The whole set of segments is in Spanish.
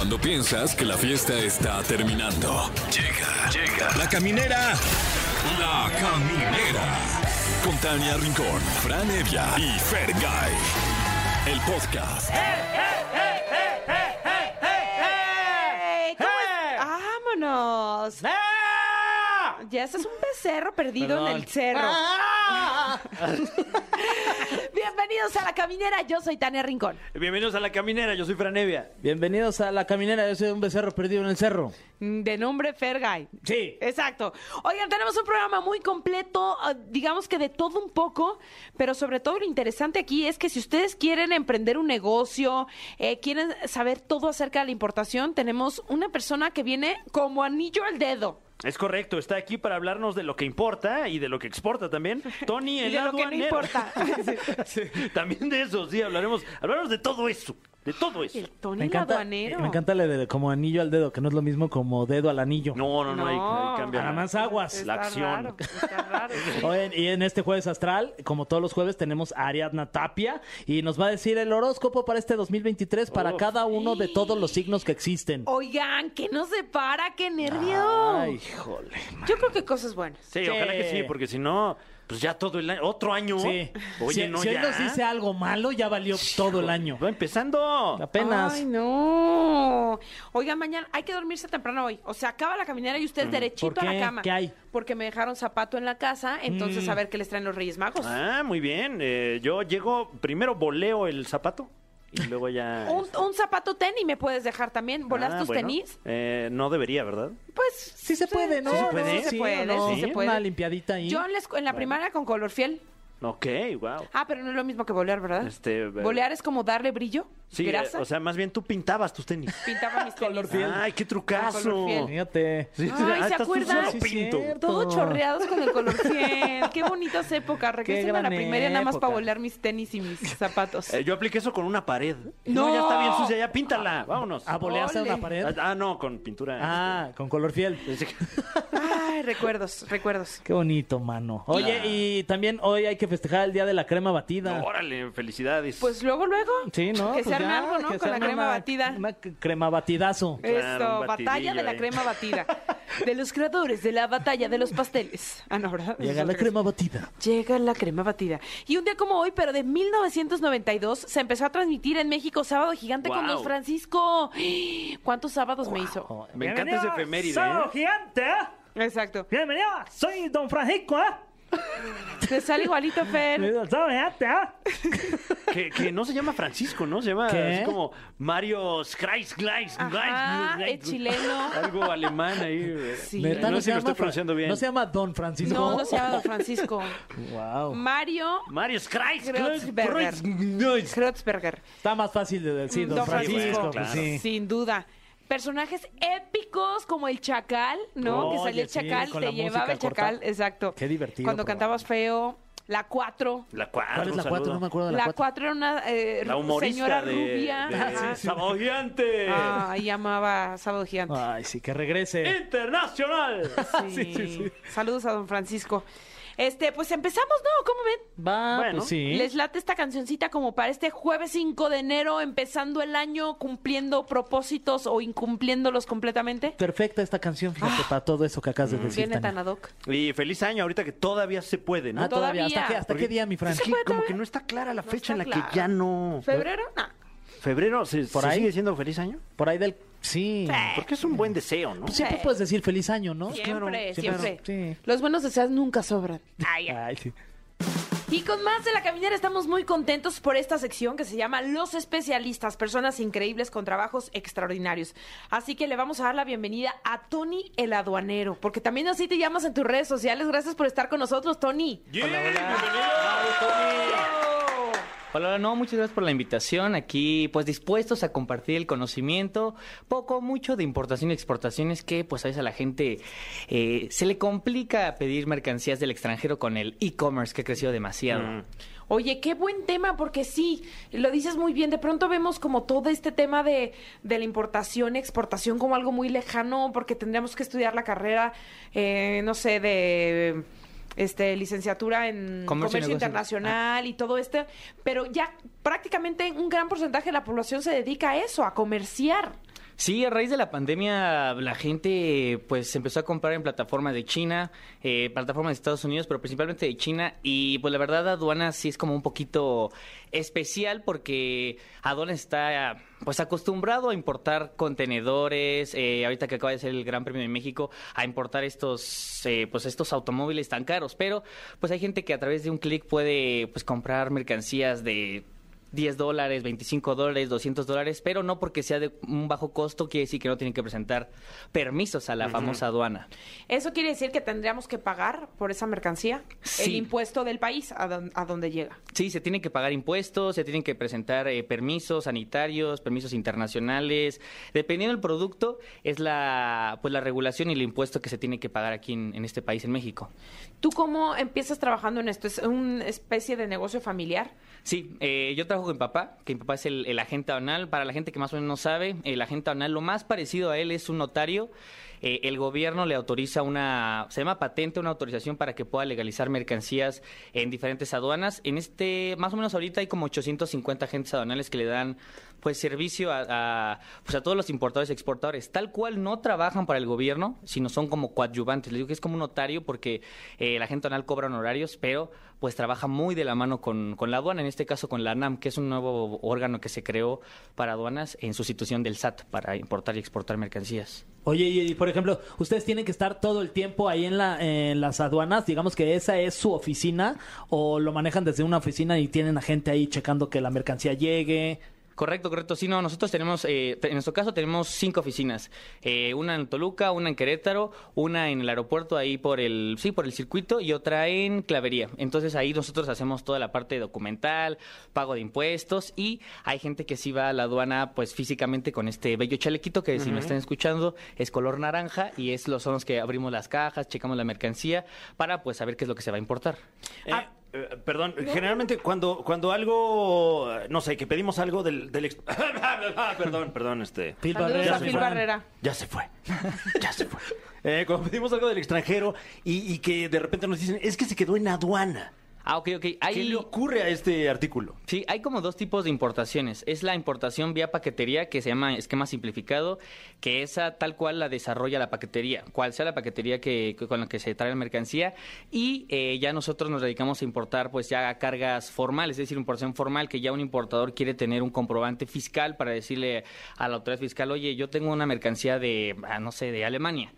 Cuando piensas que la fiesta está terminando. Llega, llega. La caminera. La caminera. Con Tania Rincón, Fran Evia y Fergay. El podcast. ¡Vámonos! Ya ese es un becerro perdido en el cerro. Bienvenidos a La Caminera, yo soy Tania Rincón. Bienvenidos a La Caminera, yo soy Franevia. Bienvenidos a la caminera, yo soy un becerro perdido en el cerro. De nombre Fergay. Sí. Exacto. Oigan, tenemos un programa muy completo, ah, digamos que de todo un poco, pero sobre todo lo interesante aquí es que si ustedes quieren emprender un negocio, eh, quieren saber todo acerca de la importación, tenemos una persona que viene como anillo al dedo. Es correcto, está aquí para hablarnos de lo que importa y de lo que exporta también. Tony, Y el de lo que no importa. Sí, también de eso, sí, hablaremos, hablaremos de todo eso, de todo eso. El Tony Me encanta, aduanero. me encanta le de como anillo al dedo, que no es lo mismo como dedo al anillo. No, no, no, hay, No. hay cambia. Nada más aguas. Está la acción. raro, está raro. Oigan, y en este jueves astral, como todos los jueves, tenemos a Ariadna Tapia y nos va a decir el horóscopo para este 2023 para Uf. cada uno de todos los signos que existen. Oigan, que no se para, qué nervio. Ay, híjole. Yo creo que cosas buenas. Sí, Sí. ojalá que sí, porque si no, pues ya todo el año, otro año. Sí. Oye, si, no, si hoy ya. nos dice algo malo, ya valió todo el año. Va empezando. Apenas. Ay, no. Oigan, mañana hay que dormirse temprano hoy. O sea, acaba la caminera y ustedes derechito Mm. ¿Por a la cama. ¿Qué hay? Porque me dejaron zapato en la casa, entonces Mm. a ver qué les traen los Reyes Magos. Ah, muy bien. Eh, yo llego, primero voleo el zapato y luego ya... Un, un zapato tenis me puedes dejar también. ¿Volas Ah, tus bueno. tenis? Eh, no debería, ¿verdad? Pues Sí se puede, ¿no? ¿Sí se puede? Sí se puede, sí se puede. Una limpiadita ahí. Yo en la, en la primaria con color fiel. Ok, wow. Ah, pero no es lo mismo que bolear, ¿verdad? Este, eh, Bolear es como darle brillo, Sí, eh, grasa. o sea, más bien tú pintabas tus tenis. Pintaba mis tenis. Color fiel. Ay, qué Color trucazo. Fíjate. Sí, Ay, ah, ¿se estás tú acuerdan? solo Sí, es pinto. cierto. Todo chorreados con el color fiel. Qué bonitas épocas. Regresen a la gran primaria nada más época. para bolear mis tenis y mis zapatos. Eh, yo apliqué eso con una pared. No. No, ya está bien sucia, ya píntala. Vámonos. ¿A bolearse a Ole. una pared? Ah, ah, no, con pintura. Ah, con color fiel. este. Ay, recuerdos, recuerdos. Qué bonito, mano. Oye, y también hoy hay que festejar el día de la crema batida. Órale, felicidades. Pues luego, luego. Sí, ¿no? Que Pues se arme ya, algo, ¿no? Con la crema una- batida. Una crema batidazo. Claro, batalla de la ahí. crema batida. De los creadores de la batalla de los pasteles. Ah, no, ¿verdad? Llega la crema batida. Llega la crema batida. Y un día como hoy, pero de 1992, se empezó a transmitir en México Sábado Gigante con. Don Francisco. ¿Cuántos sábados me hizo? Me encanta ese efeméride, Sábado ¿eh? gigante, ¿eh? Exacto. Bienvenido, soy Don Francisco, ¿eh? Te sale igualito, Fer. Que, que no se llama Francisco, ¿no? Se llama ¿Qué? así como Mario Skreis, Gleis, Ajá, Gleis, es chileno. Algo alemán ahí. güey. Sí. Neta, no, sé si lo llama estoy Fra- pronunciando bien. No se llama Don Francisco. No, no se llama Don Francisco. Wow. Mario Mario Skreis, Kreuzberger. Gleis. Kreuzberger. Está más fácil de decir Don, Don Francisco. Francisco. pues Claro. sí. Sin duda. Personajes épicos como el Chacal, ¿no? que salía el sí, Chacal, con te llevaba música el Chacal, corta. exacto. Qué divertido Cuando programa. cantabas feo, la 4. La cuatro, ¿Cuál es la un 4? saludo. No me acuerdo de la La 4. 4 era una eh, La humorista señora de, rubia. de Ajá. Sábado Gigante. Ah, y amaba Sábado Gigante. Ay, sí, que regrese. Internacional. Sí. Saludos a don Francisco. Este, pues empezamos, ¿no? ¿Cómo ven? Va, Bueno. pues sí. ¿Les late esta cancioncita como para este jueves 5 de enero, empezando el año, cumpliendo propósitos o incumpliéndolos completamente? Perfecta esta canción, fíjate, para todo eso que acabas de decir. Ah. Viene tan ad hoc. Y feliz año ahorita que todavía se puede, ¿no? Ah, todavía. ¿Hasta qué, hasta qué día, mi Fran? Como todavía? que no está clara la No fecha en la que ya no. ¿Febrero? No. ¿Febrero? ¿Se, ¿Por se ahí? sigue siendo feliz año? Por ahí del... Sí. Porque es un buen deseo, ¿no? Pues siempre Sí. puedes decir feliz año, ¿no? Siempre, siempre. claro. Los buenos deseos nunca sobran. Ay, ay. Ay, sí. Y con más de la caminera estamos muy contentos por esta sección que se llama Los especialistas, personas increíbles con trabajos extraordinarios. Así que le vamos a dar la bienvenida a Tony el aduanero, porque también así te llamas en tus redes sociales. Gracias por estar con nosotros, Tony. Hola, hola, no, muchas gracias por la invitación. Aquí, pues dispuestos a compartir el conocimiento, poco, mucho de importación y exportaciones que, pues a veces a la gente eh, se le complica pedir mercancías del extranjero con el e-commerce que ha crecido demasiado. Mm. Oye, qué buen tema, porque sí, lo dices muy bien. De pronto vemos como todo este tema de, de la importación, exportación como algo muy lejano, porque tendríamos que estudiar la carrera, eh, no sé, de este licenciatura en Comercio internacional y todo esto, pero ya prácticamente un gran porcentaje de la población se dedica a eso, a comerciar. Sí, a raíz de la pandemia la gente pues empezó a comprar en plataformas de China, eh, plataformas de Estados Unidos, pero principalmente de China. Y pues la verdad aduanas sí es como un poquito especial porque aduanas está pues acostumbrado a importar contenedores, eh, ahorita que acaba de ser el Gran Premio de México, a importar estos eh, pues estos automóviles tan caros, pero pues hay gente que a través de un clic puede pues comprar mercancías de 10 dólares, 25 dólares, 200 dólares, pero no porque sea de un bajo costo quiere decir que no tienen que presentar permisos a la famosa aduana. ¿Eso quiere decir que tendríamos que pagar por esa mercancía? Sí. El impuesto del país a, don- a donde llega. Sí, se tienen que pagar impuestos, se tienen que presentar eh, permisos sanitarios, permisos internacionales. Dependiendo del producto, es la, pues, la regulación y el impuesto que se tiene que pagar aquí en, en este país, en México. ¿Tú cómo empiezas trabajando en esto? ¿Es una especie de negocio familiar? Sí, eh, yo trabajo con mi papá, que mi papá es el, el agente aduanal. Para la gente que más o menos no sabe, el agente aduanal, lo más parecido a él es un notario. Eh, el gobierno le autoriza una, se llama patente, una autorización para que pueda legalizar mercancías en diferentes aduanas. En este, más o menos ahorita hay como 850 agentes aduanales que le dan pues servicio a, a, pues a todos los importadores y exportadores. Tal cual no trabajan para el gobierno, sino son como coadyuvantes. Les digo que es como un notario porque eh, agente aduanal cobra honorarios, pero pues trabaja muy de la mano con, con la aduana, en este caso con la ANAM, que es un nuevo órgano que se creó para aduanas en sustitución del SAT para importar y exportar mercancías. Oye, y, por ejemplo, ustedes tienen que estar todo el tiempo ahí en, la, en las aduanas, digamos que esa es su oficina, o lo manejan desde una oficina y tienen a gente ahí checando que la mercancía llegue. Correcto, correcto. Sí, no, nosotros tenemos, eh, en nuestro caso tenemos cinco oficinas. Eh, una en Toluca, una en Querétaro, una en el aeropuerto ahí por el, sí, por el circuito y otra en Clavería. Entonces ahí nosotros hacemos toda la parte documental, pago de impuestos y hay gente que sí va a la aduana pues físicamente con este bello chalequito que si me están escuchando es color naranja y es los son los que abrimos las cajas, checamos la mercancía para pues saber qué es lo que se va a importar. Eh, eh, perdón, generalmente cuando, cuando algo, no sé, que pedimos algo del... del ex- perdón, perdón, este... Phil Barrera, Phil. Ya se fue, ya se fue. Eh, cuando pedimos algo del extranjero y, y que de repente nos dicen, es que se quedó en aduana. Ah, ok, ok. ¿Qué le ocurre a este artículo? Sí, hay como dos tipos de importaciones. Es la importación vía paquetería, que se llama esquema simplificado, que esa tal cual la desarrolla la paquetería, cual sea la paquetería que, que- con la que se trae la mercancía. Y eh, ya nosotros nos dedicamos a importar pues ya cargas formales, es decir, importación formal, que ya un importador quiere tener un comprobante fiscal para decirle a la autoridad fiscal, oye, yo tengo una mercancía de, ah, no sé, de Alemania.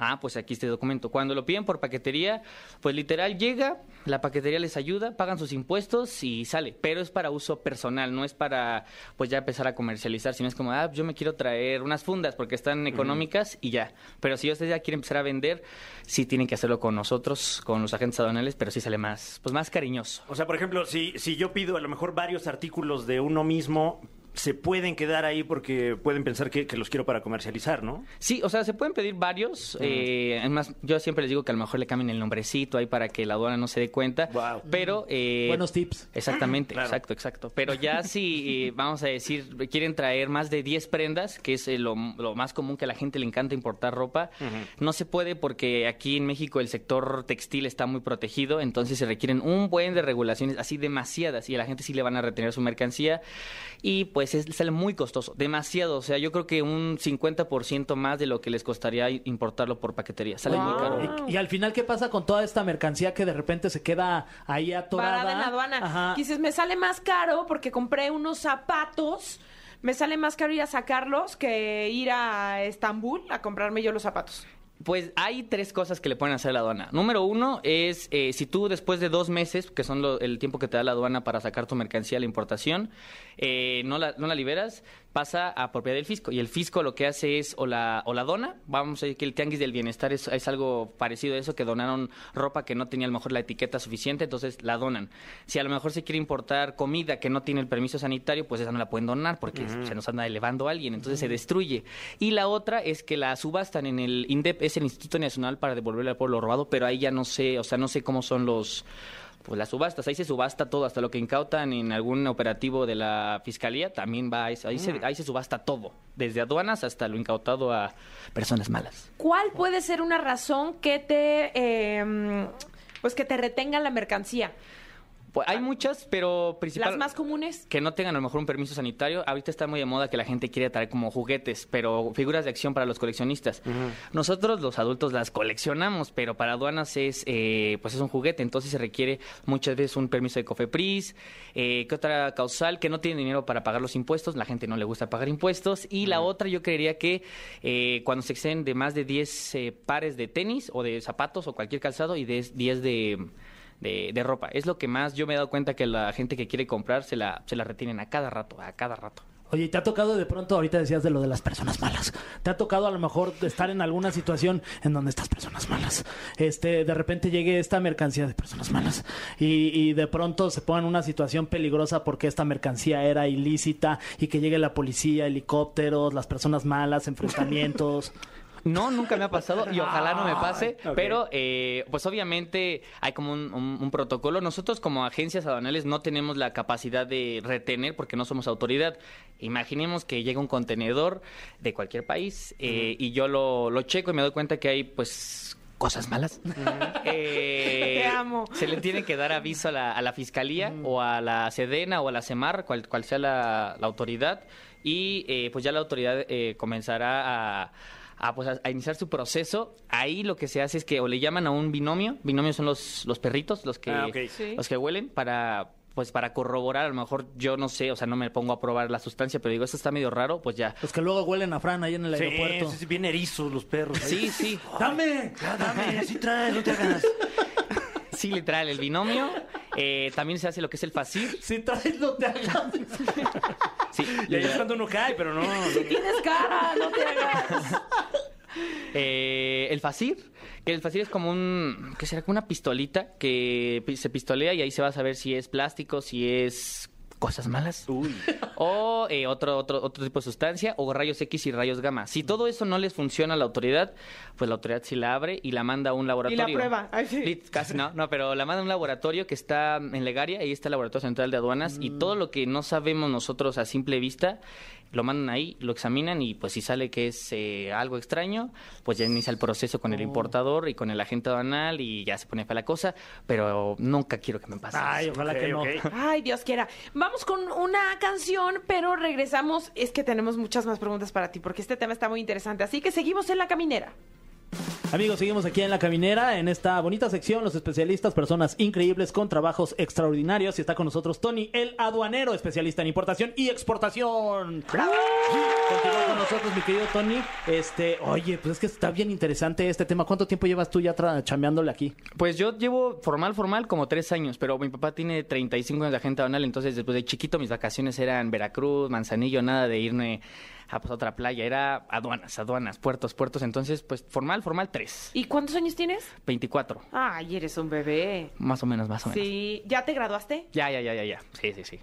Ah, pues aquí este documento. Cuando lo piden por paquetería, pues literal llega, la paquetería les ayuda, pagan sus impuestos y sale. Pero es para uso personal, no es para pues ya empezar a comercializar, sino es como, ah, yo me quiero traer unas fundas porque están económicas y ya. Pero si ustedes ya quieren empezar a vender, sí tienen que hacerlo con nosotros, con los agentes aduanales, pero sí sale más, pues más cariñoso. O sea, por ejemplo, si, si yo pido a lo mejor varios artículos de uno mismo, se pueden quedar ahí porque pueden pensar que, que los quiero para comercializar, ¿no? Sí, o sea, se pueden pedir varios. eh, además, yo siempre les digo que a lo mejor le cambien el nombrecito ahí para que la aduana no se dé cuenta. Guau. Pero. eh, Buenos tips. Exactamente, Claro. exacto, exacto. Pero ya si, eh, vamos a decir, quieren traer más de 10 prendas, que es eh, lo, lo más común que a la gente le encanta importar ropa, no se puede porque aquí en México el sector textil está muy protegido, entonces se requieren un buen de regulaciones, así demasiadas, y a la gente sí le van a retener su mercancía, y pues es- sale muy costoso, demasiado. O sea, yo creo que un 50% más de lo que les costaría importarlo por paquetería. Sale muy caro. Y, y al final, ¿qué pasa con toda esta mercancía que de repente se queda ahí atorada? Parada en la aduana. Ajá. Dices, me sale más caro porque compré unos zapatos. Me sale más caro ir a sacarlos que ir a Estambul a comprarme yo los zapatos. Pues hay tres cosas que le pueden hacer a la aduana. Número uno es eh, si tú después de dos meses, que son lo- el tiempo que te da la aduana para sacar tu mercancía a la importación, eh, no, la, no la liberas, pasa a propiedad del fisco. Y el fisco lo que hace es o la, o la dona, vamos a decir que el tianguis del bienestar es, es algo parecido a eso, que donaron ropa que no tenía a lo mejor la etiqueta suficiente, entonces la donan. Si a lo mejor se quiere importar comida que no tiene el permiso sanitario, pues esa no la pueden donar porque se nos anda elevando alguien, entonces se destruye. Y la otra es que la subastan en el INDEP, es el Instituto Nacional para devolverle al pueblo robado, pero ahí ya no sé, o sea, no sé cómo son los pues las subastas, ahí se subasta todo, hasta lo que incautan en algún operativo de la fiscalía, también va, ahí, ahí se, ahí se subasta todo, desde aduanas hasta lo incautado a personas malas. ¿Cuál puede ser una razón que te, eh, pues que te retenga la mercancía? Pues hay muchas, pero principal... Las más comunes. que no tengan a lo mejor un permiso sanitario. Ahorita está muy de moda que la gente quiere traer como juguetes, pero figuras de acción para los coleccionistas. Nosotros los adultos las coleccionamos, pero para aduanas es eh, pues es un juguete, entonces se requiere muchas veces un permiso de Cofepris, eh, ¿qué otra causal? Que no tiene dinero para pagar los impuestos, la gente no le gusta pagar impuestos. Y la otra yo creería que eh, cuando se exceden de más de 10 eh, pares de tenis o de zapatos o cualquier calzado y de 10 de de, de ropa. Es lo que más yo me he dado cuenta que la gente que quiere comprar se la, se la retienen a cada rato, a cada rato. Oye, ¿te ha tocado de pronto, ahorita decías de lo de las personas malas, ¿te ha tocado a lo mejor estar en alguna situación en donde estas personas malas, este, de repente llegue esta mercancía de personas malas y, y de pronto se ponga en una situación peligrosa porque esta mercancía era ilícita y que llegue la policía, helicópteros, las personas malas, enfrentamientos? No, nunca me ha pasado y ojalá no me pase, ok. pero eh, pues obviamente hay como un, un- un protocolo. Nosotros como agencias aduanales no tenemos la capacidad de retener porque no somos autoridad. Imaginemos que llega un contenedor de cualquier país eh, y yo lo, lo checo y me doy cuenta que hay pues cosas malas. Eh, Te amo. Se le tiene que dar aviso a la, a la fiscalía o a la Sedena o a la CEMAR, cual, cual sea la, la autoridad, y eh, pues ya la autoridad eh, comenzará a, a, pues, a- a iniciar su proceso. Ahí lo que se hace es que o le llaman a un binomio, binomios son los, los perritos, los que, Ah. Sí. los que huelen, para pues para corroborar, a lo mejor yo no sé, o sea, no me pongo a probar la sustancia, pero digo, esto está medio raro, pues ya. Los que luego huelen a Fran ahí en el Sí, aeropuerto. sí, sí, bien erizos los perros. Sí, sí, ¡Dame! Ya, dame, así trae, no te hagas. Sí, literal, el binomio. Eh, también se hace lo que es el FACIR. Si traes, no te hagas. Sí, Y ahí es cuando uno cae, pero no. no. Tienes cara, no te hagas. Eh, el FACIR, que el FACIR es como un, ¿qué será? Como una pistolita que se pistolea y ahí se va a saber si es plástico, si es cosas malas. Uy. O eh, otro, otro, otro tipo de sustancia, o rayos X y rayos gamma. Si todo eso no les funciona a la autoridad, pues la autoridad sí la abre y la manda a un laboratorio. prueba. Ay, sí. Sí, Casi no, no, pero la manda a un laboratorio que está en Legaria, ahí está el Laboratorio Central de Aduanas, y todo lo que no sabemos nosotros a simple vista, lo mandan ahí, lo examinan y pues si sale que es eh, algo extraño, pues ya inicia el proceso con el importador y con el agente aduanal y ya se pone fea la cosa, pero nunca quiero que me pase. Ay, eso. ojalá que no. Ay, Dios quiera. Vamos con una canción, pero regresamos. Es que tenemos muchas más preguntas para ti, porque este tema está muy interesante. Así que seguimos en la caminera. Amigos, seguimos aquí en La Caminera, en esta bonita sección, los especialistas, personas increíbles con trabajos extraordinarios. Y está con nosotros Tony, el aduanero, especialista en importación y exportación. Continúa con nosotros, mi querido Tony. Este, oye, pues es que está bien interesante este tema. ¿Cuánto tiempo llevas tú ya tra- chambeándole aquí? Pues yo llevo formal, formal como tres años, pero mi papá tiene 35 años de agente aduanal, entonces después de chiquito mis vacaciones eran Veracruz, Manzanillo, nada de irme a pues, otra playa, era aduanas, aduanas, puertos, puertos, entonces pues formal, formal tres, ¿Y cuántos años tienes? 24, Ay, eres un bebé. más o menos, más o menos. Sí, ¿ya te graduaste? Ya, ya, ya, ya, ya, sí, sí, sí.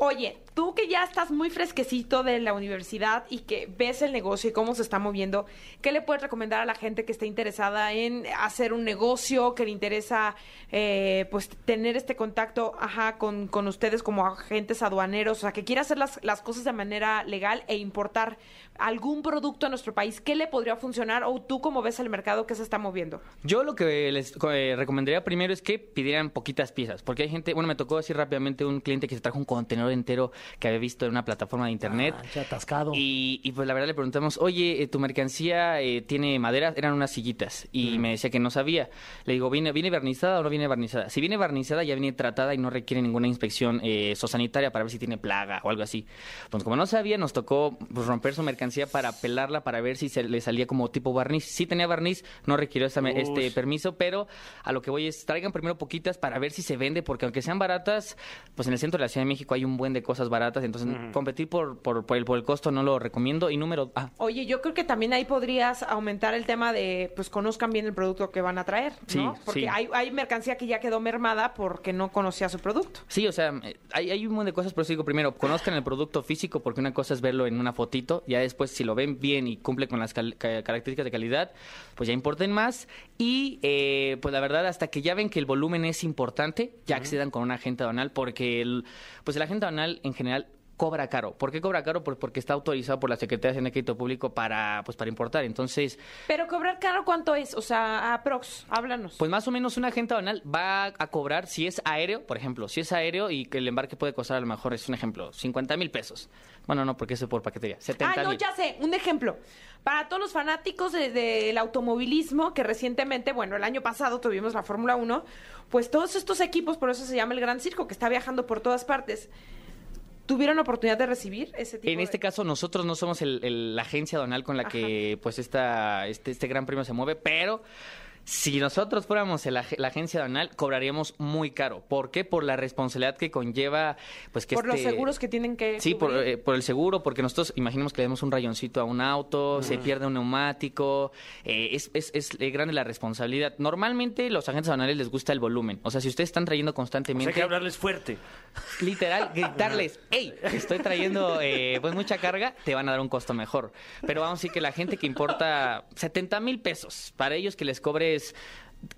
Oye, tú que ya estás muy fresquecito de la universidad y que ves el negocio y cómo se está moviendo, ¿qué le puedes recomendar a la gente que esté interesada en hacer un negocio, que le interesa eh, pues tener este contacto ajá, con, con ustedes como agentes aduaneros, o sea, que quiera hacer las, las cosas de manera legal e importar algún producto a nuestro país? ¿Qué le podría funcionar o tú cómo ves el mercado que se está moviendo? Yo lo que les eh, recomendaría primero es que pidieran poquitas piezas, porque hay gente, bueno, me tocó decir rápidamente un cliente que se trajo un contenedor entero que había visto en una plataforma de internet. Ah, atascado. Y, y, pues la verdad le preguntamos, oye, eh, ¿tu mercancía eh, tiene madera? Eran unas sillitas. Y me decía que no sabía. Le digo, ¿viene, ¿viene barnizada o no viene barnizada? Si viene barnizada, ya viene tratada y no requiere ninguna inspección eh, zoosanitaria para ver si tiene plaga o algo así. Pues como no sabía, nos tocó pues, romper su mercancía para pelarla para ver si se le salía como tipo barniz. Sí tenía barniz, no requirió esta este permiso, pero a lo que voy es, traigan primero poquitas para ver si se vende, porque aunque sean baratas, pues en el centro de la Ciudad de México hay un buen de cosas baratas, entonces competir por, por, por el, por el costo no lo recomiendo. Y número, ah, Oye, yo creo que también ahí podrías aumentar el tema de, pues conozcan bien el producto que van a traer, ¿no? Sí, Porque sí. hay, hay mercancía que ya quedó mermada porque no conocía su producto. Sí, o sea, eh, hay, hay un montón de cosas, pero eso digo, primero, conozcan el producto físico, porque una cosa es verlo en una fotito, ya después, si lo ven bien y cumple con las cal- características de calidad, pues ya importen más. Y, eh, pues la verdad, hasta que ya ven que el volumen es importante, ya accedan con un agente aduanal, porque el, pues el agente aduanal en general cobra caro. ¿Por qué cobra caro? Pues porque está autorizado por la Secretaría de Hacienda y Crédito Público para, pues, para importar. Entonces, Pero cobrar caro, ¿cuánto es? O sea, aprox, háblanos. pues más o menos un agente aduanal va a cobrar, si es aéreo, por ejemplo, si es aéreo y que el embarque puede costar a lo mejor, es un ejemplo, 50 mil pesos. Bueno, no, porque eso es por paquetería. 70 Ah, no, ya sé, un ejemplo. Para todos los fanáticos de- del automovilismo, que recientemente, bueno, el año pasado tuvimos la Fórmula 1, pues todos estos equipos, por eso se llama el Gran Circo, que está viajando por todas partes, tuvieron oportunidad de recibir ese tipo En este de... caso, nosotros no somos el- el- la agencia aduanal con la que pues esta, este, este gran premio se mueve, pero si nosotros fuéramos el ag- la agencia aduanal, cobraríamos muy caro. ¿Por qué? Por la responsabilidad que conlleva, pues que por los este- seguros que tienen que Sí, por, eh, por el seguro, porque nosotros imaginemos que le demos un rayoncito a un auto, se pierde un neumático, eh, es, es, es, grande la responsabilidad. Normalmente los agentes aduanales les gusta el volumen, o sea, si ustedes están trayendo O sea, constantemente, hay que hablarles fuerte. literal, gritarles, hey, estoy trayendo eh, pues mucha carga, te van a dar un costo mejor. Pero vamos a decir que la gente que importa 70 mil pesos, para ellos que les this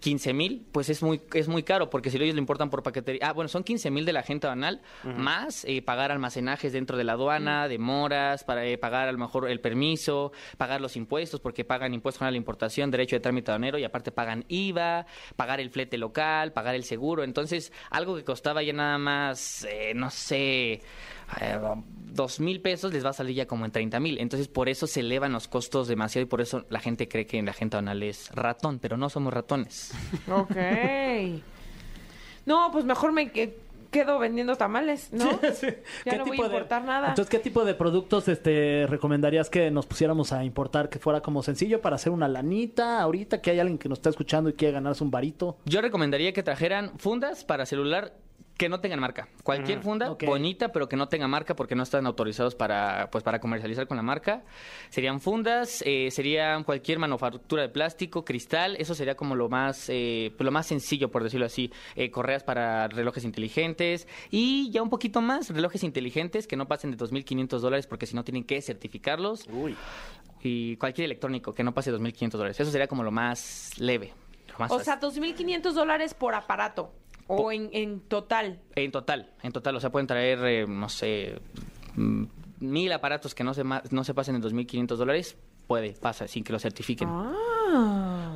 15 mil, pues es muy, es muy caro, porque si ellos lo importan por paquetería, ah, bueno, son 15 mil de la gente aduanal, más eh, pagar almacenajes dentro de la aduana, demoras, para eh, pagar a lo mejor el permiso, pagar los impuestos, porque pagan impuestos a la importación, derecho de trámite aduanero, y aparte pagan IVA, pagar el flete local, pagar el seguro. Entonces, algo que costaba ya nada más, eh, no sé, eh, dos mil pesos les va a salir ya como en 30 mil. Entonces, por eso se elevan los costos demasiado y por eso la gente cree que la gente aduanal es ratón, pero no somos ratones. Ok. No, pues mejor me que- quedo vendiendo tamales, ¿no? Sí. Ya ¿Qué no voy a de- importar nada. Entonces, ¿qué tipo de productos este, recomendarías que nos pusiéramos a importar que fuera como sencillo para hacer una lanita ahorita que hay alguien que nos está escuchando y quiere ganarse un varito? Yo recomendaría que trajeran fundas para celular que no tengan marca. Cualquier funda bonita, pero que no tenga marca porque no están autorizados para, pues, para comercializar con la marca. Serían fundas, eh, serían cualquier manufactura de plástico, cristal. Eso sería como lo más, eh, pues, lo más sencillo, por decirlo así. Eh, correas para relojes inteligentes y ya un poquito más relojes inteligentes que no pasen de 2.500 dólares porque si no tienen que certificarlos. Uy. Y cualquier electrónico que no pase de 2.500 dólares. Eso sería como lo más leve. lo más O fácil. sea, 2.500 dólares por aparato. O en, en total. En total, en total, o sea, pueden traer, eh, no sé, mm, mil aparatos que no se, no se pasen de 2.500 dólares, puede, pasa, sin que lo certifiquen. Ah.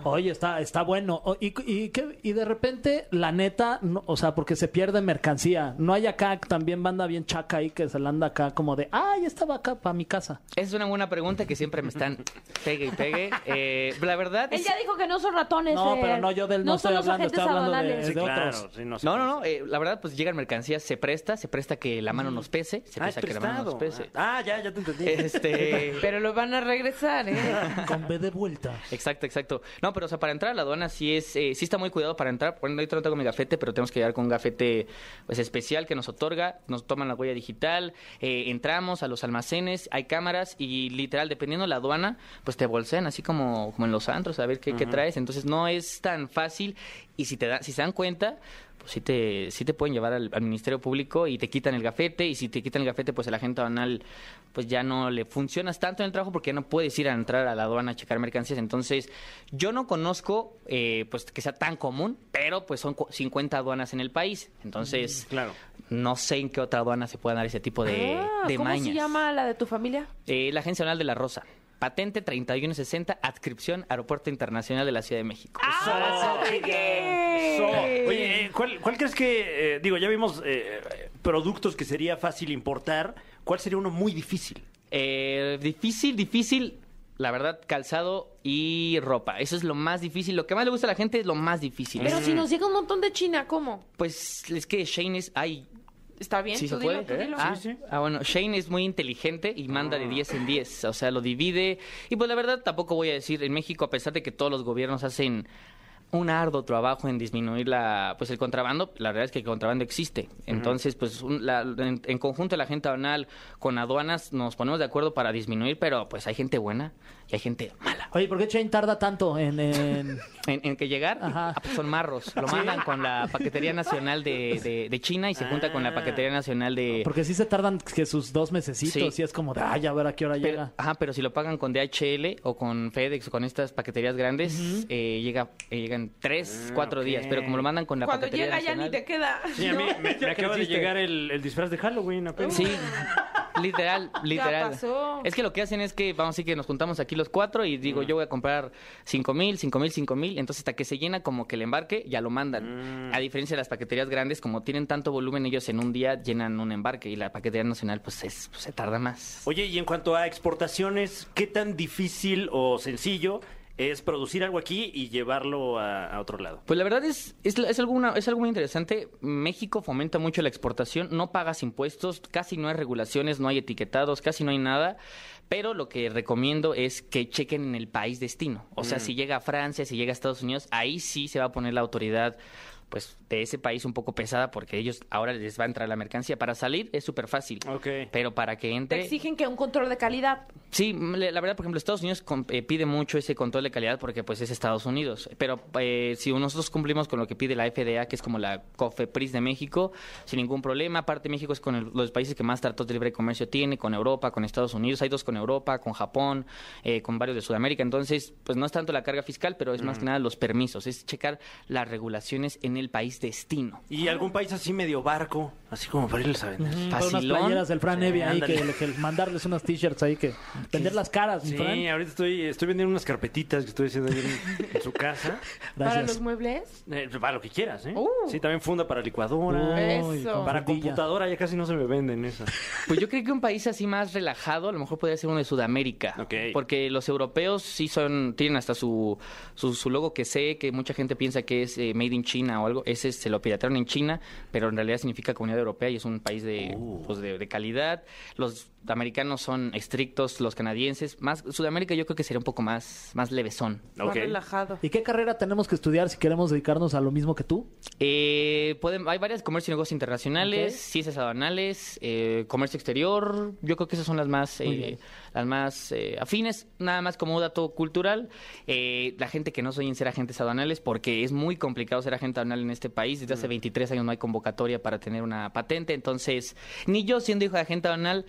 Oye, está, está bueno. Y, y, qué- y de repente, la neta, no- o sea, porque se pierde mercancía. No hay acá también banda bien chaca ahí que se la anda acá como de, ah, ya estaba acá para mi casa. Esa es una buena pregunta que siempre me están pegue y pegue. Eh, la verdad Él es... ya dijo que no son ratones. No, pero no, yo del no, son estoy los hablando, agentes estoy hablando de- aduanales. Sí, de claro. otros. sí, no, sé No, no, no, eh, la verdad, pues llegan mercancías, se presta, se presta que la mano nos pese, se Ah, es presta que la mano nos pese. Ah, ya, ya te entendí. Este... Pero lo van a regresar, ¿eh? Con B de vuelta. Exacto, exacto. No, pero o sea, para entrar a la aduana sí es, eh, sí está muy cuidado para entrar. Bueno, ahorita no tengo mi gafete, pero tenemos que llegar con un gafete pues especial que nos otorga, nos toman la huella digital, eh, entramos a los almacenes, hay cámaras y literal, dependiendo de la aduana, pues te bolsean así como, como en los antros a ver qué, qué traes. Entonces no es tan fácil y si te da, si se dan cuenta, pues sí te, sí te pueden llevar al, al Ministerio Público y te quitan el gafete y si te quitan el gafete, pues el agente aduanal pues ya no le funcionas tanto en el trabajo porque ya no puedes ir a entrar a la aduana a checar mercancías. Entonces, yo no conozco eh, pues que sea tan común, pero pues son cu- 50 aduanas en el país. Entonces, Claro. no sé en qué otra aduana se pueda dar ese tipo de, Ah, de ¿Cómo mañas. se llama la de tu familia? Eh, la Agencia Nacional de la Rosa. Patente 3160, adscripción Aeropuerto Internacional de la Ciudad de México. ¡Ah, Eso. Oye, eh, ¿cuál, cuál crees que, eh, digo, ya vimos eh, productos que sería fácil importar, ¿cuál sería uno muy difícil? Eh, difícil, difícil. La verdad, calzado y ropa. Eso es lo más difícil. Lo que más le gusta a la gente es lo más difícil. Pero si nos llega un montón de China, ¿cómo? Pues es que Shane es... Ay, ¿Está bien? ¿Sí Tú se dilo, puede? tú dilo. Ah, Sí, sí. ah, bueno, Shane es muy inteligente y manda de 10 en 10, o sea, lo divide. Y pues la verdad tampoco voy a decir, en México, a pesar de que todos los gobiernos hacen un arduo trabajo en disminuir la, pues el contrabando, la verdad es que el contrabando existe. Entonces, pues un- la- en, en conjunto la gente aduanal con aduanas nos ponemos de acuerdo para disminuir, pero pues hay gente buena y hay gente mala. Oye, ¿por qué Chain tarda tanto en... en- En, en que llegar, Ajá. ah, pues son marros. Lo mandan con la Paquetería Nacional de, de- de China y se junta con la Paquetería Nacional de... Porque sí se tardan que sus dos mesecitos Sí. y es como de, ay, a ver a qué hora Pero, llega. ajá, pero si lo pagan con DHL o con FedEx o con estas paqueterías grandes, eh, llega, eh, llegan tres, cuatro ok. días. Pero como lo mandan con la Cuando paquetería llega ya ni te queda. Sí, a mí me, me Ya acaba de llegar el, el disfraz de Halloween apenas. Sí, Literal, literal. pasó. Es que lo que hacen es que, vamos a decir que nos juntamos aquí los cuatro y digo, yo voy a comprar cinco mil, cinco mil, cinco mil. Entonces, hasta que se llena como que el embarque, ya lo mandan. Mm. A diferencia de las paqueterías grandes, como tienen tanto volumen, ellos en un día llenan un embarque y la paquetería nacional, pues, es- pues, se tarda más. Oye, y en cuanto a exportaciones, ¿qué tan difícil o sencillo es producir algo aquí y llevarlo a, a otro lado? Pues la verdad es, es, es, algo, una- es algo muy interesante. México fomenta mucho la exportación, no pagas impuestos, casi no hay regulaciones, no hay etiquetados, casi no hay nada. Pero lo que recomiendo es que chequen en el país destino. O sea, si llega a Francia, si llega a Estados Unidos, ahí sí se va a poner la autoridad pues de ese país un poco pesada porque ellos ahora les va a entrar la mercancía. Para salir es súper fácil. Ok. Pero para que Te entre... exigen que un control de calidad. Sí, la verdad, por ejemplo, Estados Unidos eh, pide mucho ese control de calidad porque pues es Estados Unidos. Pero eh, si nosotros cumplimos con lo que pide la FDA, que es como la COFEPRIS de México, sin ningún problema. Aparte, México es con el- los países que más tratados de libre comercio tiene, con Europa, con Estados Unidos. Hay dos con Europa, con Japón, eh, con varios de Sudamérica. Entonces, pues no es tanto la carga fiscal, pero es más que nada los permisos. Es checar las regulaciones en el país destino. ¿Y algún país así medio barco? Así como para irles a vender. Con unas Facilón. playeras del Fran Sí, Evia ahí, que, ándale. que mandarles unas t-shirts ahí, que vender las caras, mi Sí, Fran. ahorita estoy, estoy vendiendo unas carpetitas que estoy haciendo ahí en, en su casa. Para Gracias. los muebles. Eh, para lo que quieras, ¿eh? Uh. Sí, también funda para licuadora. Uy, Eso. con Para computadora ya casi no se me venden esas. Pues yo creo que un país así más relajado, a lo mejor podría ser uno de Sudamérica. Ok. Porque los europeos sí son, tienen hasta su, su, su logo que sé, que mucha gente piensa que es eh, made in China o algo. Ese se lo piratearon en China, pero en realidad significa Comunidad Europea y es un país de, pues de, de calidad. Los americanos son estrictos, los canadienses. Más Sudamérica yo creo que sería un poco más, más levesón. Más relajado. ¿Y qué carrera tenemos que estudiar si queremos dedicarnos a lo mismo que tú? Eh, pueden, hay varias, comercio y negocios internacionales, ciencias aduanales, eh, comercio exterior, yo creo que esas son las más, eh, las más eh, afines, nada más como dato cultural, eh, la gente que no soy en ser agentes aduanales, porque es muy complicado ser agente aduanal en este país, desde hace 23 años no hay convocatoria para tener una patente, entonces ni yo siendo hijo de agente aduanal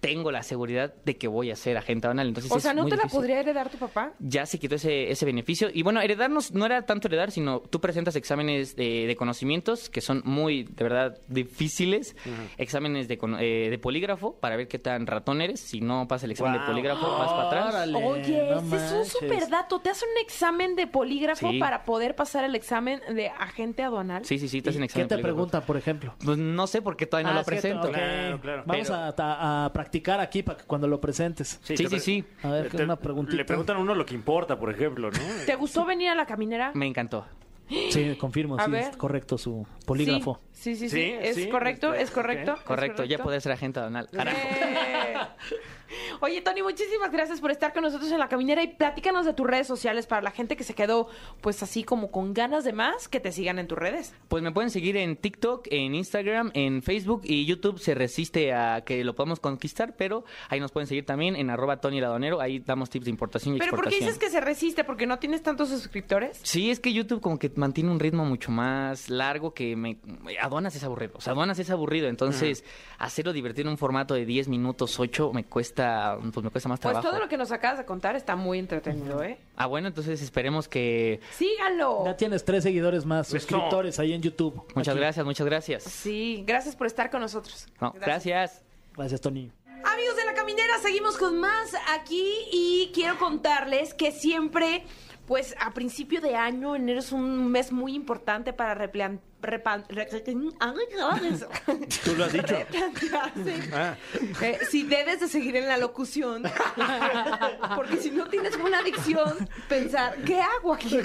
tengo la seguridad de que voy a ser agente aduanal, entonces O sea, ¿no te la podría heredar tu papá? ya se quitó ese, ese beneficio. Y bueno, heredarnos no era tanto heredar, sino tú presentas exámenes de, de conocimientos que son muy, de verdad, difíciles. Exámenes de, eh, de polígrafo para ver qué tan ratón eres. Si no pasa el examen de polígrafo, vas para atrás. Órale, Oye, no ese es un super dato. Te hacen un examen de polígrafo Sí. para poder pasar el examen de agente aduanal. Sí, sí, sí, hacen ¿Y examen ¿Qué te preguntan, por ejemplo? Pues no sé porque todavía no Ah, lo presento. Claro, claro. Vamos Pero- a, a- a practicar aquí para que cuando lo presentes. Sí, sí, sí. A ver, te- una preguntita. Le preguntan a uno lo que importa, por ejemplo, ¿no? ¿Te gustó venir a la caminera? Me encantó. Sí, confirmo, A sí, ver. es correcto su polígrafo. Sí, sí, sí. Sí, sí. ¿Es sí, correcto? ¿Es correcto? ok. ¿Es Correcto, ya poder ser agente aduanal. Carajo. Oye, Tony, muchísimas gracias por estar con nosotros en la caminera y platícanos de tus redes sociales para la gente que se quedó, pues así como con ganas de más, que te sigan en tus redes. Pues me pueden seguir en TikTok, en Instagram, en Facebook y YouTube se resiste a que lo podamos conquistar, pero ahí nos pueden seguir también en arroba Tony Ladonero, ahí damos tips de importación y Pero ¿por qué exportación. dices que se resiste? ¿Porque no tienes tantos suscriptores? Sí, es que YouTube como que mantiene un ritmo mucho más largo que me... Aduanas es aburrido, o sea, aduanas es aburrido, entonces hacerlo divertido en un formato de 10 minutos, 8, me cuesta, pues me cuesta más Pues trabajo. todo lo que nos acabas de contar está muy entretenido, ¿eh? Ah, bueno, entonces esperemos que... Síganlo. Ya tienes tres seguidores más, suscriptores ahí en YouTube. Muchas Aquí. gracias, muchas gracias. Sí, gracias por estar con nosotros. No, gracias. Gracias, Tony. Amigos de la caminera, seguimos con más aquí y quiero contarles que siempre, pues a principio de año, enero es un mes muy importante para replan- repan- re- Tú lo has dicho. replantearse Ah. eh, si debes de seguir en la locución. Porque si no tienes una adicción, pensar, ¿qué hago aquí?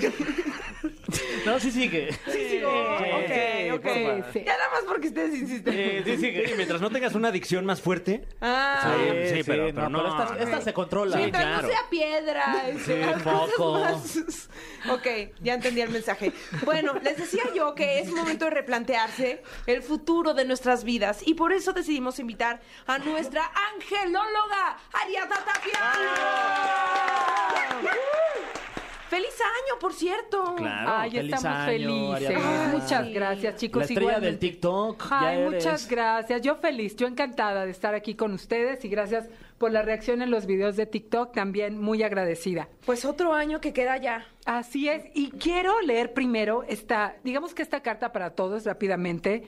No, sí sigue. Sí, sigo. ok, ok. porfa. Ya nada más porque ustedes insisten. Sí, sí, que mientras no tengas una adicción más fuerte. Ah, Sí, pero- pero no, esta, esta se controla. Mientras claro. no sea piedra. este, Sí, foco. más- Ok, ya entendí el mensaje. Bueno, les decía yo que es momento de replantearse el futuro de nuestras vidas. Y por eso decidimos invitar a nuestra angelóloga, Ariadna Tapia. ¡Feliz año, por cierto! Claro. Ay, feliz estamos año, felices. Ariadna. Muchas gracias, chicos. La estrella del. TikTok. ya Ay, eres. muchas gracias. Yo feliz, yo encantada de estar aquí con ustedes y gracias por la reacción en los videos de TikTok, también muy agradecida. Pues otro año que queda ya. Así es, y quiero leer primero esta, digamos que esta carta para todos rápidamente.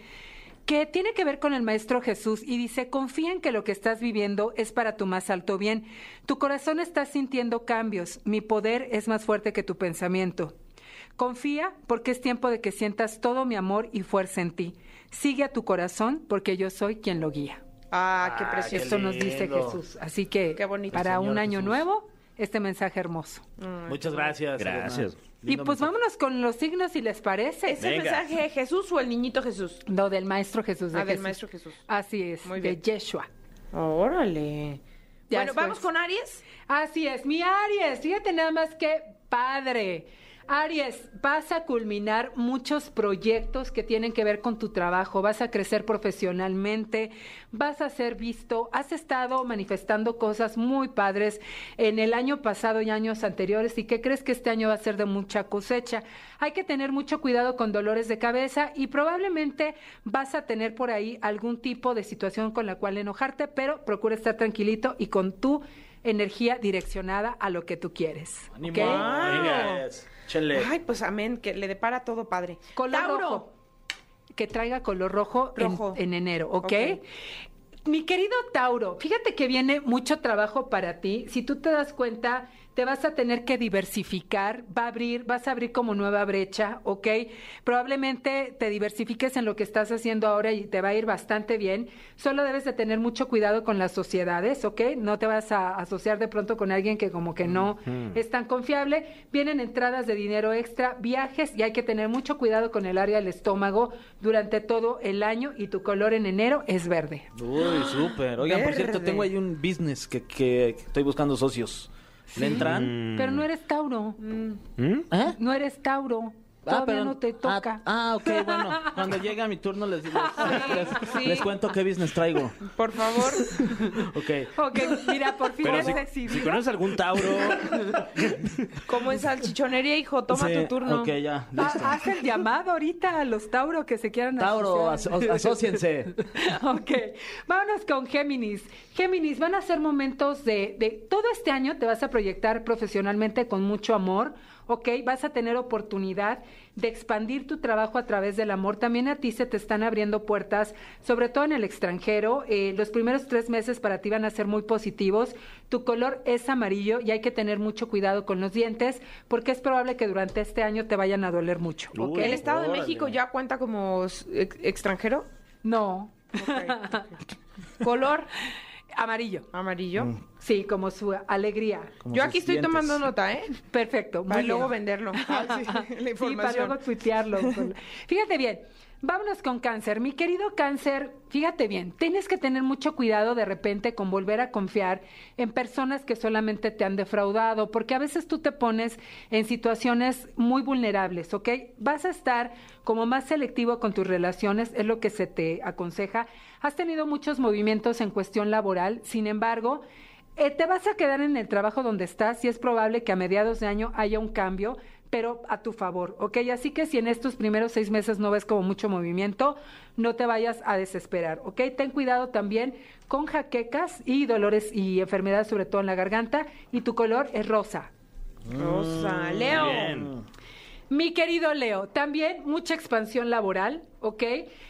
Que tiene que ver con el Maestro Jesús y dice, confía en que lo que estás viviendo es para tu más alto bien. Tu corazón está sintiendo cambios, mi poder es más fuerte que tu pensamiento. Confía porque es tiempo de que sientas todo mi amor y fuerza en ti. Sigue a tu corazón porque yo soy quien lo guía. Ah, qué precioso. Esto nos dice. Jesús. Así que Qué bonito. para Señor un año Jesús. nuevo, este mensaje hermoso. Muchas gracias. Gracias. Elena. Y Lindo pues mensaje. vámonos con los signos si les parece. ¿Es el Venga. mensaje de Jesús o el niñito Jesús? No, del Maestro Jesús. De Ah, del Jesús. Maestro Jesús. Así es, Muy de bien. Yeshua. Órale. Ya bueno, después. vamos con Aries. Así es, mi Aries, fíjate nada más que padre. Aries, vas a culminar muchos proyectos que tienen que ver con tu trabajo, vas a crecer profesionalmente, vas a ser visto, has estado manifestando cosas muy padres en el año pasado y años anteriores y que crees que este año va a ser de mucha cosecha. Hay que tener mucho cuidado con dolores de cabeza y probablemente vas a tener por ahí algún tipo de situación con la cual enojarte, pero procura estar tranquilito y con tu energía direccionada a lo que tú quieres. Ay, pues amén, que le depara todo padre. Color Tauro. rojo. Que traiga color rojo, en- Rojo. En, enero, ¿ok? Ok. Mi querido Tauro, fíjate que viene mucho trabajo para ti. Si tú te das cuenta, te vas a tener que diversificar, va a abrir, vas a abrir como nueva brecha, ¿ok? Probablemente te diversifiques en lo que estás haciendo ahora y te va a ir bastante bien. Solo debes de tener mucho cuidado con las sociedades, ¿ok? No te vas a asociar de pronto con alguien que como que no es tan confiable. Vienen entradas de dinero extra, viajes y hay que tener mucho cuidado con el área del estómago durante todo el año y tu color en enero es verde. Uy, súper. Oigan, por cierto, tengo ahí un business que, que- que estoy buscando socios. ¿Le entran? Pero no eres Tauro. ¿Mm? ¿Eh? No eres Tauro. Ah, Todavía pero- no te toca. Ah, ah, ok, bueno. Cuando llegue mi turno les, les, les- sí. les cuento qué business traigo. Por favor. Ok. Ok, mira, por fin Pero has si, decidido. si conoces algún Tauro, Como en salchichonería, hijo, toma Sí, tu turno. Ok, ya. Ah, Listo. Haz el llamado ahorita a los Tauro que se quieran Tauro, asociar. aso- asóciense. Ok, vámonos con Géminis. Géminis, van a ser momentos de, de... Todo este año te vas a proyectar profesionalmente con mucho amor, ¿ok? Vas a tener oportunidad de expandir tu trabajo a través del amor. También a ti se te están abriendo puertas, sobre todo en el extranjero. Eh, los primeros tres meses para ti van a ser muy positivos. Tu color es amarillo y hay que tener mucho cuidado con los dientes porque es probable que durante este año te vayan a doler mucho, ¿El Estado de. México ya cuenta como ex- extranjero? No, Color amarillo. amarillo. Sí, como su alegría. Como Yo aquí estoy tomando nota, ¿eh? Perfecto. Para luego venderlo. Ay, sí, la Sí, para luego tuitearlo. Fíjate bien. Vámonos con cáncer. Mi querido cáncer, fíjate bien, tienes que tener mucho cuidado de repente con volver a confiar en personas que solamente te han defraudado, porque a veces tú te pones en situaciones muy vulnerables, ¿ok? Vas a estar como más selectivo con tus relaciones, es lo que se te aconseja. Has tenido muchos movimientos en cuestión laboral, sin embargo, eh, te vas a quedar en el trabajo donde estás y es probable que a mediados de año haya un cambio, pero a tu favor, ¿ok? Así que si en estos primeros seis meses no ves como mucho movimiento, no te vayas a desesperar, ¿ok? Ten cuidado también con jaquecas y dolores y enfermedades, sobre todo en la garganta, y tu color es rosa. Rosa. Leo. bien. Mi querido Leo, también mucha expansión laboral, ¿ok?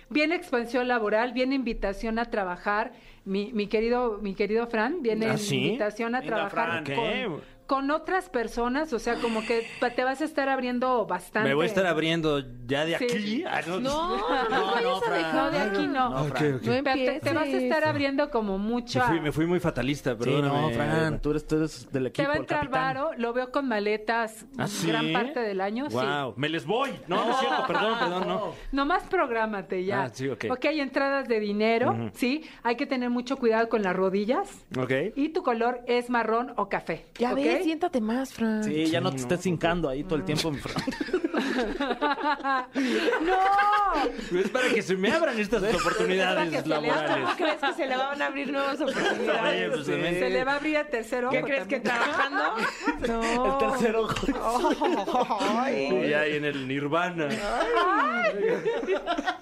Viene expansión laboral, viene invitación a trabajar. Mi, mi querido, mi querido Fran, viene ¿Ah, sí? invitación a Venga, trabajar Fran. ¿Qué? con, con otras personas, o sea, como que te vas a estar abriendo bastante. me voy a estar abriendo ya de Sí. aquí. Ah, No, no, No, vayas no, a Fran. dejar. No, de aquí no. No, Ok, Fran. ok. No Pero te, vas a estar abriendo como Me mucho. fui, me fui muy fatalista, Sí, perdóname. no, Fran, tú eres, tú eres del equipo, Te va a entrar varo, lo veo con maletas ¿Ah, sí? gran parte del año, sí. Wow. Me les voy. No, no es cierto, perdón, perdón, no. Nomás prográmate ya. Ah, sí, ok. Ok, entradas de dinero, ¿sí? Hay que tener mucho cuidado con las rodillas. Ok. Y tu color es marrón o café. Ya ¿ok? ves, siéntate más, Fran. Sí, ya no te estés hincando ahí todo el tiempo, mi Fran. ¡No! Es para que se me abran estas oportunidades laborales. ¿Cómo crees que se le van a abrir nuevas Oye, oportunidades? pues. Se le va a abrir el tercero. ¿Qué crees que trabajando? No. El tercer ojo. Ay. Y ahí en el Nirvana.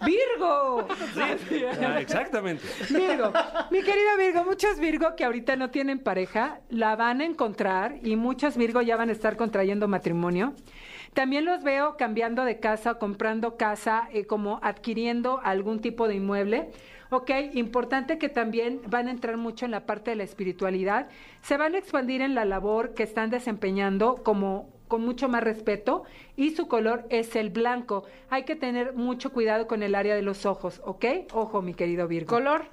¡Virgo! Ah, exactamente. Virgo, mi querido Virgo, muchos Virgo que ahorita no tienen pareja la van a encontrar y muchos Virgo ya van a estar contrayendo matrimonio. También los veo cambiando de casa, comprando casa, eh, como adquiriendo algún tipo de inmueble. Ok, importante que también van a entrar mucho en la parte de la espiritualidad. Se van a expandir en la labor que están desempeñando como con mucho más respeto y su color es el blanco. Hay que tener mucho cuidado con el área de los ojos, ¿ok? Ojo, mi querido Virgo. Color.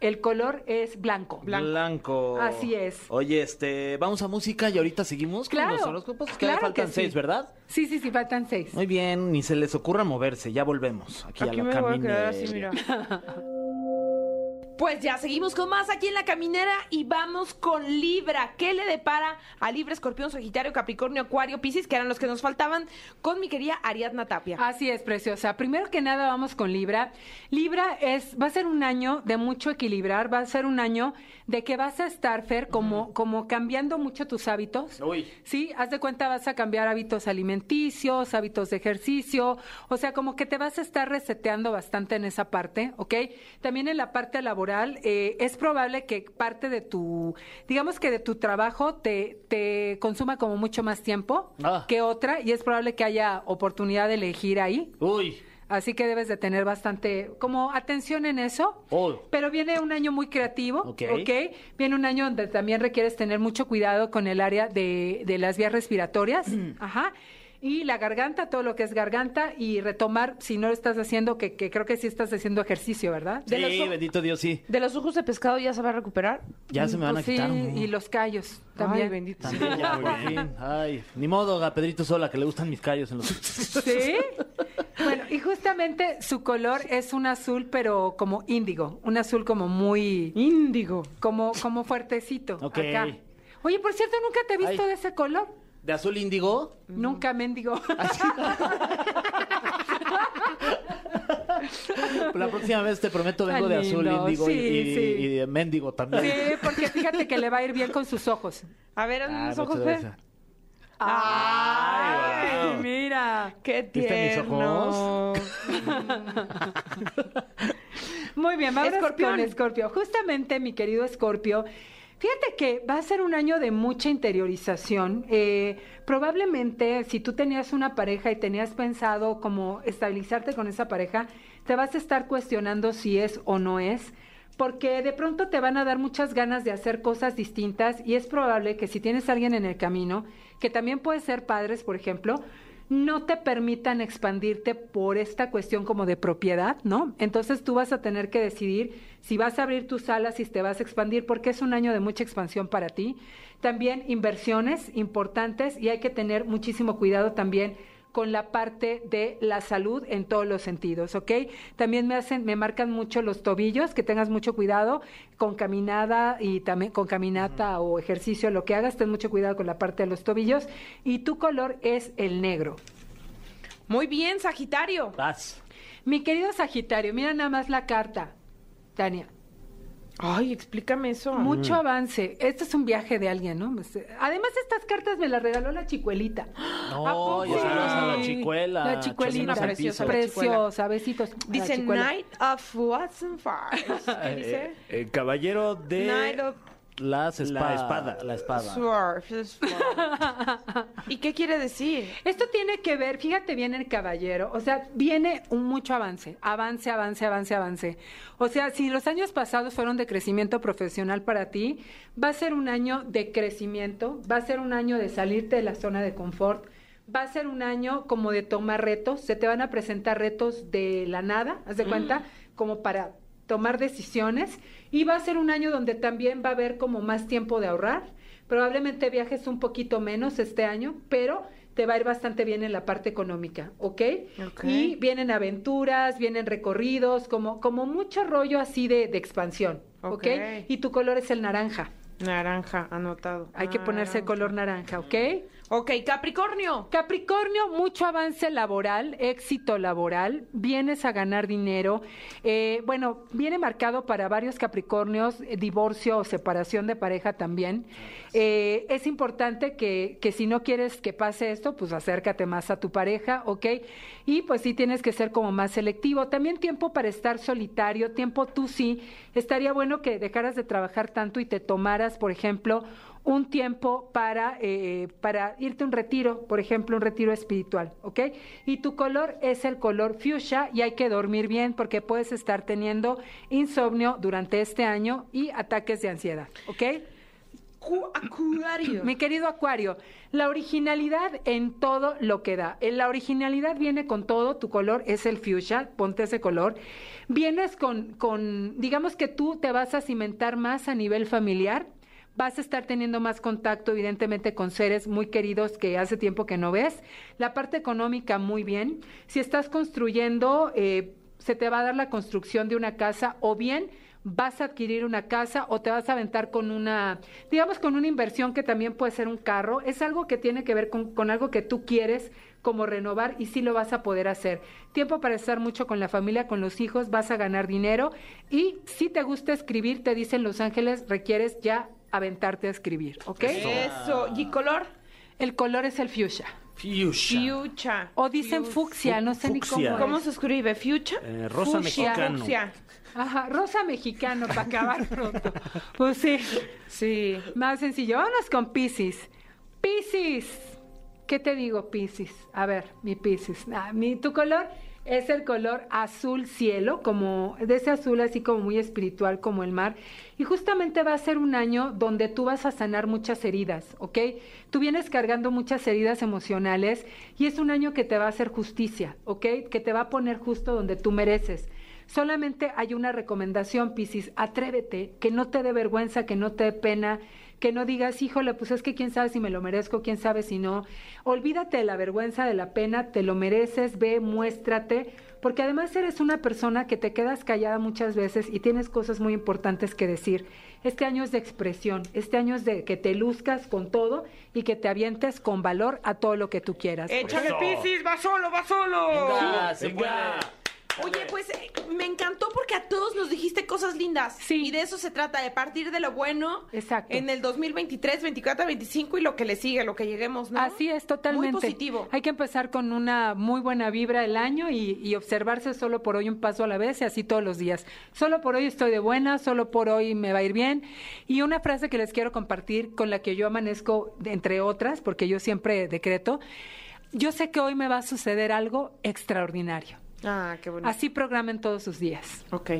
El color es blanco. Blanco. Así es. Oye, este, vamos a música y ahorita seguimos con Claro, los horóscopos. Que claro faltan que sí. seis, ¿verdad? Sí, sí, sí, faltan seis. Muy bien, ni se les ocurra moverse, ya volvemos. Aquí, Aquí a la me voy a quedar así, mira. Pues ya seguimos con más aquí en la caminera y vamos con Libra. ¿Qué le depara a Libra, Escorpión, Sagitario, Capricornio, Acuario, Piscis, que eran los que nos faltaban, con mi querida Ariadna Tapia? Así es, preciosa. Primero que nada vamos con Libra. Libra es, va a ser un año de mucho equilibrar, va a ser un año de que vas a estar, Fer, como, como cambiando mucho tus hábitos. Uy. Sí, haz de cuenta vas a cambiar hábitos alimenticios, hábitos de ejercicio, o sea, como que te vas a estar reseteando bastante en esa parte, ¿ok? También en la parte laboral, eh, es probable que parte de tu, digamos que de tu trabajo te, te consuma como mucho más tiempo Ah. que otra y es probable que haya oportunidad de elegir ahí. Uy. Así que debes de tener bastante como atención en eso. Oh. Pero viene un año muy creativo, Ok. ¿ok? Viene un año donde también requieres tener mucho cuidado con el área de, de las vías respiratorias. Ajá. Y la garganta, todo lo que es garganta y retomar, si no lo estás haciendo, que, que creo que sí estás haciendo ejercicio, ¿verdad? Los Sí, bendito Dios, sí. ¿De los ojos de pescado ya se va a recuperar? Ya se me van a Pues sí, quitar. ¿no? y los callos también. Ay, bendito. Sí, ya, por fin. Ay, ni modo, a Pedrito Sola, que le gustan mis callos en los... ¿Sí? Bueno, y justamente su color es un azul, pero como índigo, un azul como muy, Índigo. como, como fuertecito. Ok. Acá. Oye, por cierto, nunca te he visto Ay. de ese color. ¿De azul índigo? Nunca, mendigo. La próxima vez te prometo vengo de azul lindo, índigo y- sí, y, sí. y de mendigo también. Sí, porque fíjate que le va a ir bien con sus ojos. A ver, Ah, los ojos, gracias. ¡Ay, wow. mira! Qué ¿Viste mis tierno. Muy bien, vamos Escorpión. con Escorpio. Justamente, mi querido Escorpio, fíjate que va a ser un año de mucha interiorización. Eh, probablemente, si tú tenías una pareja y tenías pensado como estabilizarte con esa pareja, te vas a estar cuestionando si es o no es. Porque de pronto te van a dar muchas ganas de hacer cosas distintas y es probable que si tienes a alguien en el camino, que también puede ser padres, por ejemplo, no te permitan expandirte por esta cuestión como de propiedad, ¿no? Entonces tú vas a tener que decidir si vas a abrir tus alas, si te vas a expandir, porque es un año de mucha expansión para ti. También inversiones importantes y hay que tener muchísimo cuidado también con la parte de la salud en todos los sentidos, ¿ok? También me hacen, me marcan mucho los tobillos, que tengas mucho cuidado con caminada y también con caminata o ejercicio, lo que hagas, ten mucho cuidado con la parte de los tobillos. Y tu color es el negro. Muy bien, Sagitario. Vas. Mi querido Sagitario, mira nada más la carta, Tania. Ay, explícame eso. Mucho avance. Este es un viaje de alguien, ¿no? Además, estas cartas me las regaló la chicuelita. No, ¿A poco? ya sabes, a la chicuela. La chicuelita. Preciosa la Preciosa, besitos. Dice. Night of What's and Fires. ¿Qué dice? Eh, eh, caballero de... Night of Las espada, La espada. La espada. ¿Y qué quiere decir? Esto tiene que ver, fíjate bien el caballero, o sea, viene un mucho avance, avance, avance, avance, avance. O sea, si los años pasados fueron de crecimiento profesional para ti, va a ser un año de crecimiento, va a ser un año de salirte de la zona de confort, va a ser un año como de tomar retos, se te van a presentar retos de la nada, haz de cuenta, como para tomar decisiones y va a ser un año donde también va a haber como más tiempo de ahorrar. Probablemente viajes un poquito menos este año, pero te va a ir bastante bien en la parte económica, ¿ok? Y vienen aventuras, vienen recorridos, como, como mucho rollo así de, de expansión, ¿ok? Ok. Y tu color es el naranja. Naranja, anotado. Hay que ponerse el color naranja, ¿ok? Ok, Capricornio. Capricornio, mucho avance laboral, éxito laboral, vienes a ganar dinero. Eh, bueno, viene marcado para varios Capricornios, eh, divorcio o separación de pareja también. Eh, es importante que, que si no quieres que pase esto, pues acércate más a tu pareja, ¿ok? Y pues sí tienes que ser como más selectivo. También tiempo para estar solitario, tiempo tú sí. Estaría bueno que dejaras de trabajar tanto y te tomaras, por ejemplo, un tiempo para, eh, para irte a un retiro, por ejemplo, un retiro espiritual, ¿ok? Y tu color es el color fuchsia y hay que dormir bien porque puedes estar teniendo insomnio durante este año y ataques de ansiedad, ¿ok? Cu- Acuario. Mi querido Acuario, la originalidad en todo lo que da. En La originalidad viene con todo, tu color es el fuchsia, ponte ese color. Vienes con, con, digamos que tú te vas a cimentar más a nivel familiar, vas a estar teniendo más contacto evidentemente con seres muy queridos que hace tiempo que no ves. La parte económica muy bien. Si estás construyendo, eh, se te va a dar la construcción de una casa o bien vas a adquirir una casa o te vas a aventar con una, digamos, con una inversión que también puede ser un carro. Es algo que tiene que ver con, con algo que tú quieres como renovar y sí lo vas a poder hacer. Tiempo para estar mucho con la familia, con los hijos, vas a ganar dinero y si te gusta escribir, te dicen Los Ángeles, requieres ya aventarte a escribir, ¿ok? Eso. ¿Y color? El color es el fuchsia. Fuchsia. Fuchsia. O dicen fucsia, no sé ni Fucsia. cómo. ¿Cómo se escribe? ¿Fuchsia? Eh, rosa Fuchsia. mexicano. Fuchsia. Ajá, rosa mexicano para acabar pronto. Pues sí. Sí. Más sencillo. Vámonos con Piscis. Piscis. ¿Qué te digo, Piscis? A ver, mi Piscis. Ah, mi, tu color es el color azul cielo, como de ese azul así como muy espiritual como el mar. Y justamente va a ser un año donde tú vas a sanar muchas heridas, ¿ok? Tú vienes cargando muchas heridas emocionales y es un año que te va a hacer justicia, ¿ok? Que te va a poner justo donde tú mereces. Solamente hay una recomendación, Piscis, atrévete, que no te dé vergüenza, que no te dé pena, que no digas, híjole, pues es que quién sabe si me lo merezco, quién sabe si no. Olvídate de la vergüenza, de la pena, te lo mereces, ve, muéstrate, porque además eres una persona que te quedas callada muchas veces y tienes cosas muy importantes que decir. Este año es de expresión, este año es de que te luzcas con todo y que te avientes con valor a todo lo que tú quieras. Échale Piscis, va solo, va solo. Venga, se puede. Oye, pues eh, me encantó porque a todos nos dijiste cosas lindas. Sí. Y de eso se trata, de partir de lo bueno. Exacto. En el 2023, 24, 25 y lo que le sigue, lo que lleguemos, ¿no? Así es, totalmente. Muy positivo. Hay que empezar con una muy buena vibra el año y, y observarse solo por hoy un paso a la vez y así todos los días. Solo por hoy estoy de buena, solo por hoy me va a ir bien. Y una frase que les quiero compartir con la que yo amanezco, entre otras, porque yo siempre decreto, yo sé que hoy me va a suceder algo extraordinario. Ah, qué bonito. Así programen todos sus días. Ok.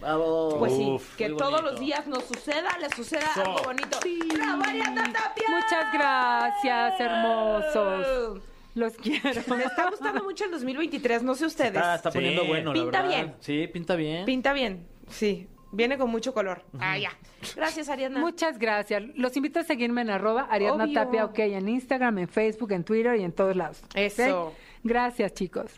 Bravo. Pues sí, Uf, que todos los días nos suceda, le suceda algo bonito. Sí. ¡Bravo, Ariadna Tapia! Muchas gracias, hermosos. Los quiero. Me está gustando mucho el 2023, no sé ustedes. Está, está Sí. poniendo bueno, la Pinta verdad. bien. Sí, pinta bien. Pinta bien, sí. Viene con mucho color. Ah, ya. Gracias, Ariadna. Muchas gracias. Los invito a seguirme en arroba Ariadna Obvio. Tapia, ok, en Instagram, en Facebook, en Twitter y en todos lados. Eso. Gracias, chicos.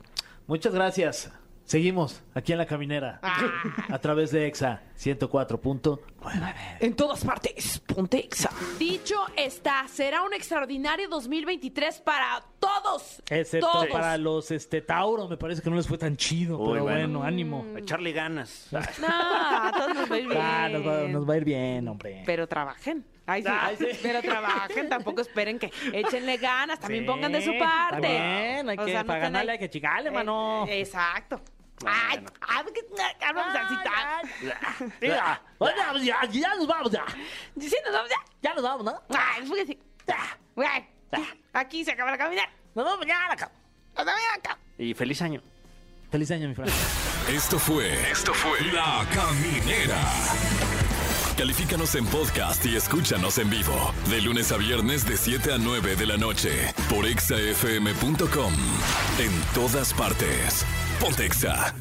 Muchas gracias. Seguimos aquí en la caminera. Ah. A través de EXA 104.9. En todas partes. Pontexa. Dicho está, será un extraordinario 2023 para todos. Excepto todos. para los este Tauro, me parece que no les fue tan chido, Uy, pero bueno. bueno, ánimo. Mm. A echarle ganas. No, a todos nos va a ir bien. Ah, nos, va, nos va a ir bien, hombre. Pero trabajen. Ay, sí. Pero trabajen, tampoco esperen que échenle ganas, también Sí, pongan de su parte. está bien, hay O que- sea, no para ganarle hay que chicarle, Eh, mano. exacto. Ay, ay, que- hablamos así tan- Ya, ya, nos vamos ya. Sí, nos vamos ya. Ya nos vamos, ¿no? Ay. Güey, Aquí se acaba la caminata. Nos vamos mañana, cabrón. Nos vemos acá. Y feliz año. Feliz año, mi Fran. Esto fue. Esto fue. La Caminera. Califícanos en podcast y escúchanos en vivo. De lunes a viernes, de 7 a 9 de la noche. Por exafm.com. En todas partes. Pontexa.